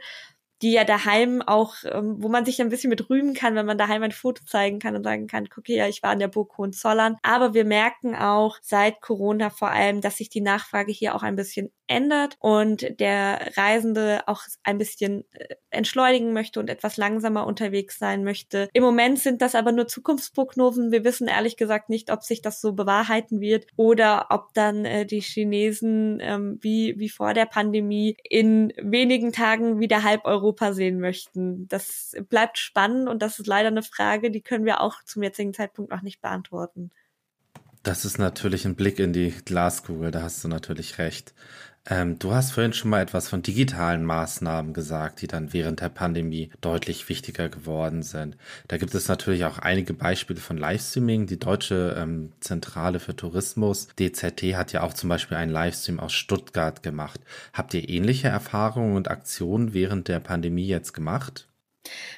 die ja daheim auch, ähm, wo man sich ein bisschen mit rühmen kann, wenn man daheim ein Foto zeigen kann und sagen kann, guck hier, ich war in der Burg Hohenzollern. Aber wir merken auch seit Corona vor allem, dass sich die Nachfrage hier auch ein bisschen ändert und der Reisende auch ein bisschen äh, entschleunigen möchte und etwas langsamer unterwegs sein möchte. Im Moment sind das aber nur Zukunftsprognosen. Wir wissen ehrlich gesagt nicht, ob sich das so bewahrheiten wird oder ob dann äh, die Chinesen ähm, wie, wie vor der Pandemie in wenigen Tagen wieder halb Europa Europa sehen möchten. Das bleibt spannend und das ist leider eine Frage, die können wir auch zum jetzigen Zeitpunkt noch nicht beantworten. Das ist natürlich ein Blick in die Glaskugel, da hast du natürlich recht. Ähm, du hast vorhin schon mal etwas von digitalen Maßnahmen gesagt, die dann während der Pandemie deutlich wichtiger geworden sind. Da gibt es natürlich auch einige Beispiele von Livestreaming. Die Deutsche ähm, Zentrale für Tourismus, DZT, hat ja auch zum Beispiel einen Livestream aus Stuttgart gemacht. Habt ihr ähnliche Erfahrungen und Aktionen während der Pandemie jetzt gemacht?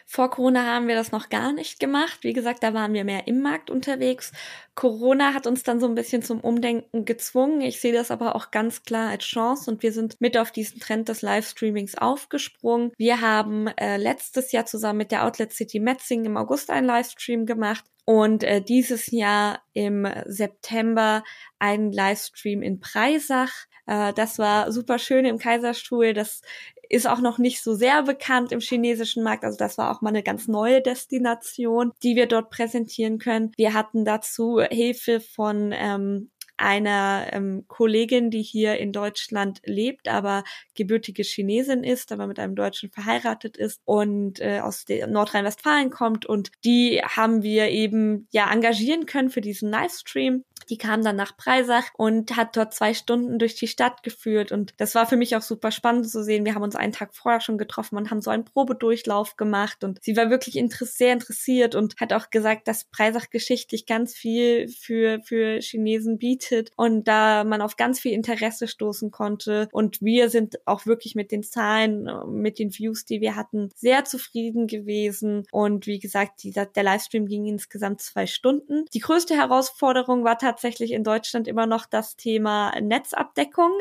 Vor Corona haben wir das noch gar nicht gemacht. Wie gesagt, da waren wir mehr im Markt unterwegs. Corona hat uns dann so ein bisschen zum Umdenken gezwungen. Ich sehe das aber auch ganz klar als Chance und wir sind mit auf diesen Trend des Livestreamings aufgesprungen. Wir haben äh, letztes Jahr zusammen mit der Outlet City Metzing im August einen Livestream gemacht und äh, dieses Jahr im September einen Livestream in Preisach. Äh, das war super schön im Kaiserstuhl. Das ist auch noch nicht so sehr bekannt im chinesischen Markt. Also das war auch mal eine ganz neue Destination, die wir dort präsentieren können. Wir hatten dazu Hilfe von ähm, einer ähm, Kollegin, die hier in Deutschland lebt, aber gebürtige Chinesin ist, aber mit einem Deutschen verheiratet ist und äh, aus Nordrhein-Westfalen kommt. Und die haben wir eben ja engagieren können für diesen Livestream. Die kam dann nach Preisach und hat dort zwei Stunden durch die Stadt geführt. Und das war für mich auch super spannend zu sehen. Wir haben uns einen Tag vorher schon getroffen und haben so einen Probedurchlauf gemacht. Und sie war wirklich sehr interessiert und hat auch gesagt, dass Preisach geschichtlich ganz viel für, für Chinesen bietet und da man auf ganz viel Interesse stoßen konnte. Und wir sind auch wirklich mit den Zahlen, mit den Views, die wir hatten, sehr zufrieden gewesen. Und wie gesagt, dieser, der Livestream ging insgesamt zwei Stunden. Die größte Herausforderung war tatsächlich in Deutschland immer noch das Thema Netzabdeckung.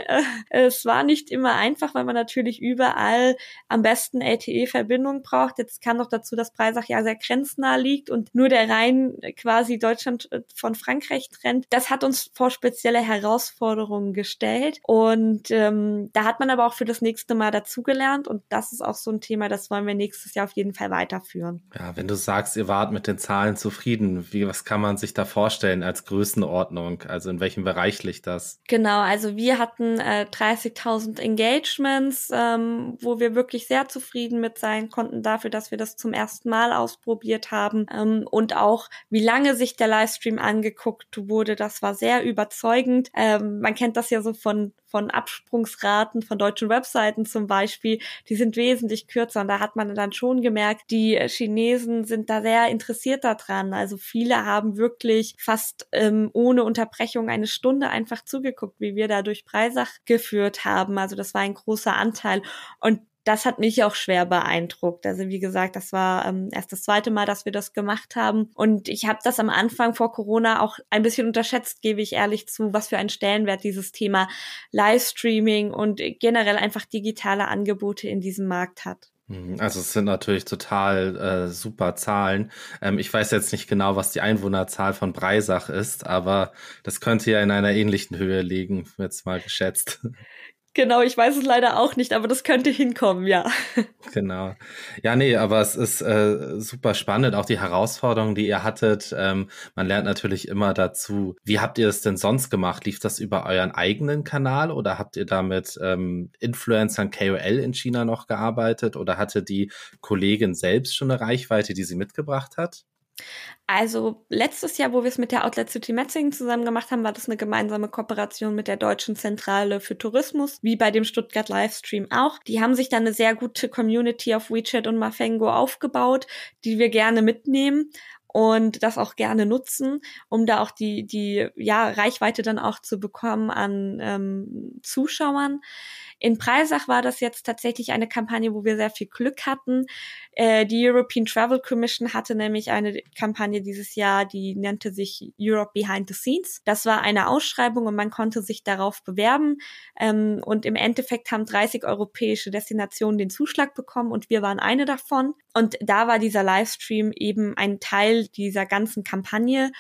Es war nicht immer einfach, weil man natürlich überall am besten LTE-Verbindung braucht. Jetzt kam noch dazu, dass Breisach ja sehr grenznah liegt und nur der Rhein quasi Deutschland äh, von Frankreich trennt. Das hat uns vor spezielle Herausforderungen gestellt und ähm, da hat man aber auch für das nächste Mal dazugelernt und das ist auch so ein Thema, das wollen wir nächstes Jahr auf jeden Fall weiterführen. Ja, wenn du sagst, ihr wart mit den Zahlen zufrieden, wie was kann man sich da vorstellen als Größenordnung? Größenordnung? Also in welchem Bereich liegt das? Genau, also wir hatten äh, 30.000 Engagements, ähm, wo wir wirklich sehr zufrieden mit sein konnten dafür, dass wir das zum ersten Mal ausprobiert haben ähm, und auch wie lange sich der Livestream angeguckt wurde, das war sehr überzeugend. Ähm, man kennt das ja so von von Absprungsraten von deutschen Webseiten zum Beispiel, die sind wesentlich kürzer und da hat man dann schon gemerkt, die Chinesen sind da sehr interessiert daran. Also viele haben wirklich fast ähm, ohne Unterbrechung eine Stunde einfach zugeguckt, wie wir da durch Breisach geführt haben. Also das war ein großer Anteil. Und das hat mich auch schwer beeindruckt. Also wie gesagt, das war ähm, erst das zweite Mal, dass wir das gemacht haben. Und ich habe das am Anfang vor Corona auch ein bisschen unterschätzt, gebe ich ehrlich zu, was für einen Stellenwert dieses Thema Livestreaming und generell einfach digitale Angebote in diesem Markt hat. Mhm, also es sind natürlich total äh, super Zahlen. Ähm, ich weiß jetzt nicht genau, was die Einwohnerzahl von Breisach ist, aber das könnte ja in einer ähnlichen Höhe liegen, jetzt mal geschätzt. Genau, ich weiß es leider auch nicht, aber das könnte hinkommen, ja. [laughs] Genau. Ja, nee, aber es ist äh, super spannend, auch die Herausforderungen, die ihr hattet. Ähm, man lernt natürlich immer dazu. Wie habt ihr es denn sonst gemacht? Lief das über euren eigenen Kanal oder habt ihr damit ähm, Influencern KOL in China noch gearbeitet oder hatte die Kollegin selbst schon eine Reichweite, die sie mitgebracht hat? Also letztes Jahr, wo wir es mit der Outlet City Metzingen zusammen gemacht haben, war das eine gemeinsame Kooperation mit der Deutschen Zentrale für Tourismus, wie bei dem Stuttgart Livestream auch. Die haben sich dann eine sehr gute Community auf WeChat und Mafengo aufgebaut, die wir gerne mitnehmen und das auch gerne nutzen, um da auch die, die ja, Reichweite dann auch zu bekommen an ähm, Zuschauern. In Preisach war das jetzt tatsächlich eine Kampagne, wo wir sehr viel Glück hatten. Äh, die European Travel Commission hatte nämlich eine Kampagne dieses Jahr, die nannte sich Europe Behind the Scenes. Das war eine Ausschreibung und man konnte sich darauf bewerben. Ähm, und im Endeffekt haben 30 europäische Destinationen den Zuschlag bekommen und wir waren eine davon. Und da war dieser Livestream eben ein Teil dieser ganzen Kampagne.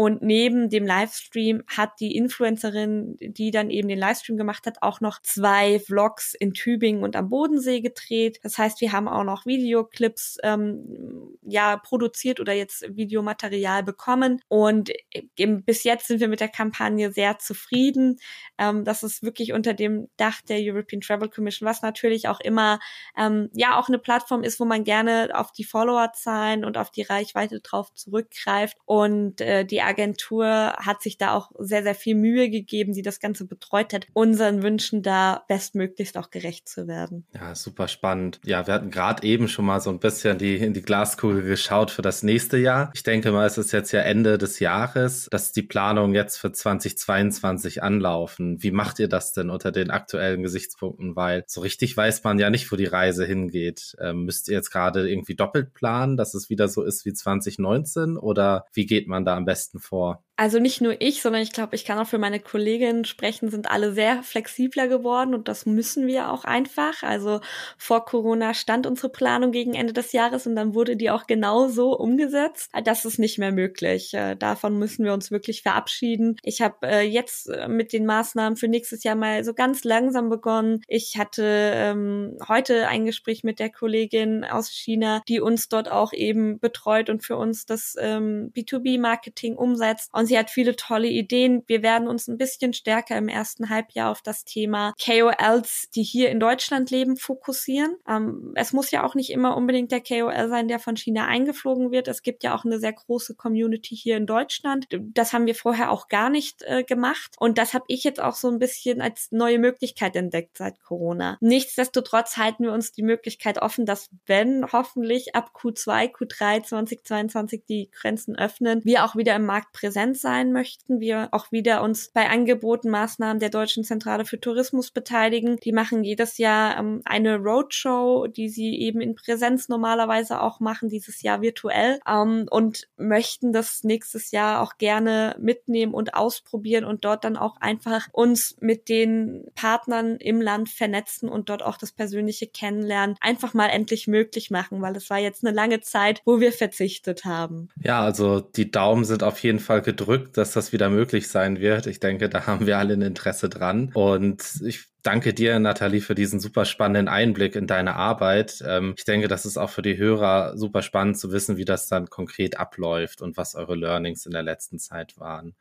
Und neben dem Livestream hat die Influencerin, die dann eben den Livestream gemacht hat, auch noch zwei Vlogs in Tübingen und am Bodensee gedreht. Das heißt, wir haben auch noch Videoclips ähm, ja produziert oder jetzt Videomaterial bekommen. Und eben bis jetzt sind wir mit der Kampagne sehr zufrieden. Ähm, das ist wirklich unter dem Dach der European Travel Commission, was natürlich auch immer ähm, ja auch eine Plattform ist, wo man gerne auf die Followerzahlen und auf die Reichweite drauf zurückgreift und äh, die Agentur hat sich da auch sehr, sehr viel Mühe gegeben, die das Ganze betreut hat, unseren Wünschen da bestmöglichst auch gerecht zu werden. Ja, super spannend. Ja, wir hatten gerade eben schon mal so ein bisschen die, in die Glaskugel geschaut für das nächste Jahr. Ich denke mal, es ist jetzt ja Ende des Jahres, dass die Planungen jetzt für 2022 anlaufen. Wie macht ihr das denn unter den aktuellen Gesichtspunkten? Weil so richtig weiß man ja nicht, wo die Reise hingeht. Ähm, müsst ihr jetzt gerade irgendwie doppelt planen, dass es wieder so ist wie 2019 oder wie geht man da am besten vor? Also nicht nur ich, sondern ich glaube, ich kann auch für meine Kolleginnen sprechen, sind alle sehr flexibler geworden und das müssen wir auch einfach. Also vor Corona stand unsere Planung gegen Ende des Jahres und dann wurde die auch genau so umgesetzt. Das ist nicht mehr möglich. Äh, davon müssen wir uns wirklich verabschieden. Ich habe äh, jetzt äh, mit den Maßnahmen für nächstes Jahr mal so ganz langsam begonnen. Ich hatte ähm, heute ein Gespräch mit der Kollegin aus China, die uns dort auch eben betreut und für uns das ähm, B2B-Marketing umsetzt. Und sie hat viele tolle Ideen. Wir werden uns ein bisschen stärker im ersten Halbjahr auf das Thema KOLs, die hier in Deutschland leben, fokussieren. Ähm, es muss ja auch nicht immer unbedingt der KOL sein, der von China eingeflogen wird. Es gibt ja auch eine sehr große Community hier in Deutschland. Das haben wir vorher auch gar nicht äh, gemacht. Und das habe ich jetzt auch so ein bisschen als neue Möglichkeit entdeckt seit Corona. Nichtsdestotrotz halten wir uns die Möglichkeit offen, dass wenn hoffentlich ab Q2, Q3 2022 die Grenzen öffnen, wir auch wieder im Markt präsent sein möchten, wir auch wieder uns bei Angeboten, Maßnahmen der Deutschen Zentrale für Tourismus beteiligen. Die machen jedes Jahr ähm, eine Roadshow, die sie eben in Präsenz normalerweise auch machen, dieses Jahr virtuell ähm, und möchten das nächstes Jahr auch gerne mitnehmen und ausprobieren und dort dann auch einfach uns mit den Partnern im Land vernetzen und dort auch das persönliche Kennenlernen einfach mal endlich möglich machen, weil es war jetzt eine lange Zeit, wo wir verzichtet haben. Ja, also die Daumen sind auf jeden Fall gedrückt gedrückt, dass das wieder möglich sein wird. Ich denke, da haben wir alle ein Interesse dran. Und ich danke dir, Nathalie, für diesen super spannenden Einblick in deine Arbeit. Ähm, ich denke, das ist auch für die Hörer super spannend zu wissen, wie das dann konkret abläuft und was eure Learnings in der letzten Zeit waren.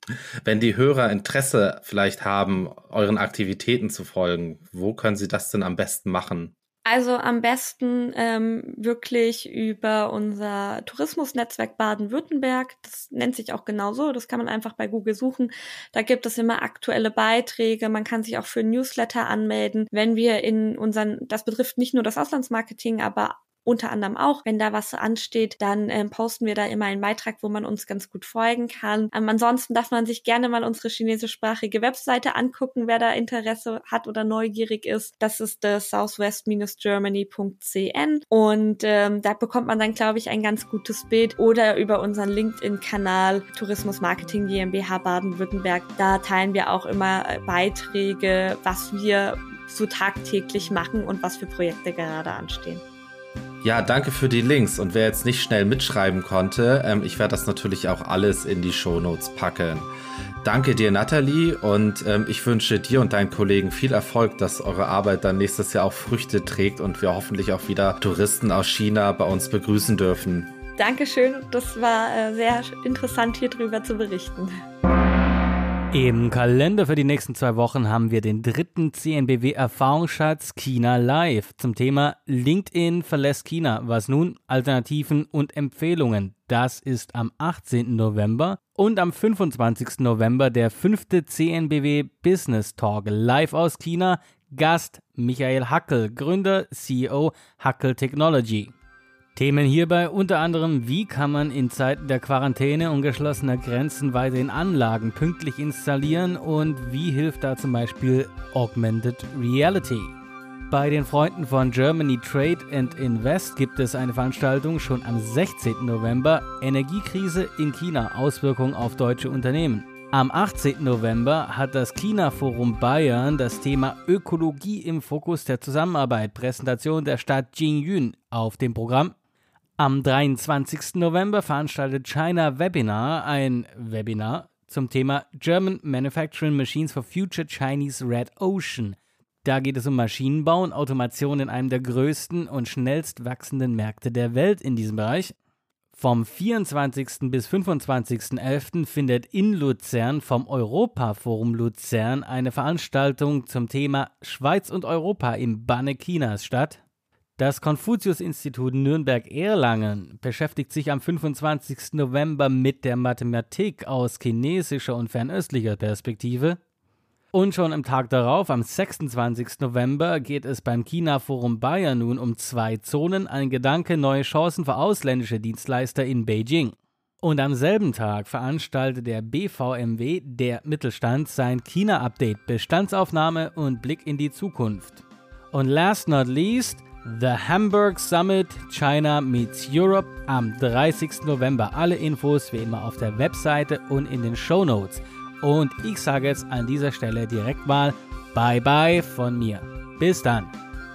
Wenn die Hörer Interesse vielleicht haben, euren Aktivitäten zu folgen, wo können sie das denn am besten machen? Also am besten ähm, wirklich über unser Tourismusnetzwerk Baden-Württemberg. Das nennt sich auch genau so. Das kann man einfach bei Google suchen. Da gibt es immer aktuelle Beiträge. Man kann sich auch für Newsletter anmelden. Wenn wir in unseren, das betrifft nicht nur das Auslandsmarketing, aber unter anderem auch, wenn da was ansteht, dann ähm, posten wir da immer einen Beitrag, wo man uns ganz gut folgen kann. Ähm, ansonsten darf man sich gerne mal unsere chinesischsprachige Webseite angucken, wer da Interesse hat oder neugierig ist. Das ist das southwest-germany.cn und ähm, da bekommt man dann, glaube ich, ein ganz gutes Bild oder über unseren LinkedIn-Kanal Tourismus Marketing GmbH Baden-Württemberg. Da teilen wir auch immer äh, Beiträge, was wir so tagtäglich machen und was für Projekte gerade anstehen. Ja, danke für die Links. Und wer jetzt nicht schnell mitschreiben konnte, ähm, ich werde das natürlich auch alles in die Shownotes packen. Danke dir, Nathalie, und ähm, ich wünsche dir und deinen Kollegen viel Erfolg, dass eure Arbeit dann nächstes Jahr auch Früchte trägt und wir hoffentlich auch wieder Touristen aus China bei uns begrüßen dürfen. Dankeschön, das war äh, sehr interessant hier drüber zu berichten. Im Kalender für die nächsten zwei Wochen haben wir den dritten CNBW Erfahrungsschatz China Live zum Thema LinkedIn verlässt China. Was nun? Alternativen und Empfehlungen. Das ist am 18. November und am 25. November der fünfte CNBW Business Talk live aus China. Gast Michael Hackel, Gründer, CEO Hackel Technology. Themen hierbei unter anderem, wie kann man in Zeiten der Quarantäne und geschlossener Grenzen weiterhin Anlagen pünktlich installieren und wie hilft da zum Beispiel Augmented Reality. Bei den Freunden von Germany Trade and Invest gibt es eine Veranstaltung schon am 16. November Energiekrise in China, Auswirkungen auf deutsche Unternehmen. Am 18. November hat das China-Forum Bayern das Thema Ökologie im Fokus der Zusammenarbeit, Präsentation der Stadt Jingyun auf dem Programm am 23. November veranstaltet China Webinar ein Webinar zum Thema German Manufacturing Machines for Future Chinese Red Ocean. Da geht es um Maschinenbau und Automation in einem der größten und schnellst wachsenden Märkte der Welt in diesem Bereich. Vom 24. bis 25.11. findet in Luzern vom Europaforum Luzern eine Veranstaltung zum Thema Schweiz und Europa im Banne Chinas statt. Das Konfuzius-Institut Nürnberg-Erlangen beschäftigt sich am 25. November mit der Mathematik aus chinesischer und fernöstlicher Perspektive. Und schon am Tag darauf, am 26. November, geht es beim China-Forum Bayern nun um zwei Zonen, ein Gedanke, neue Chancen für ausländische Dienstleister in Beijing. Und am selben Tag veranstaltet der BVMW, der Mittelstand, sein China-Update, Bestandsaufnahme und Blick in die Zukunft. Und last not least, The Hamburg Summit China meets Europe am 30. November. Alle Infos wie immer auf der Webseite und in den Show Notes. Und ich sage jetzt an dieser Stelle direkt mal Bye bye von mir. Bis dann.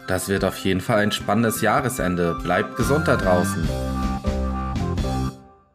Das wird auf jeden Fall ein spannendes Jahresende. Bleibt gesund da draußen.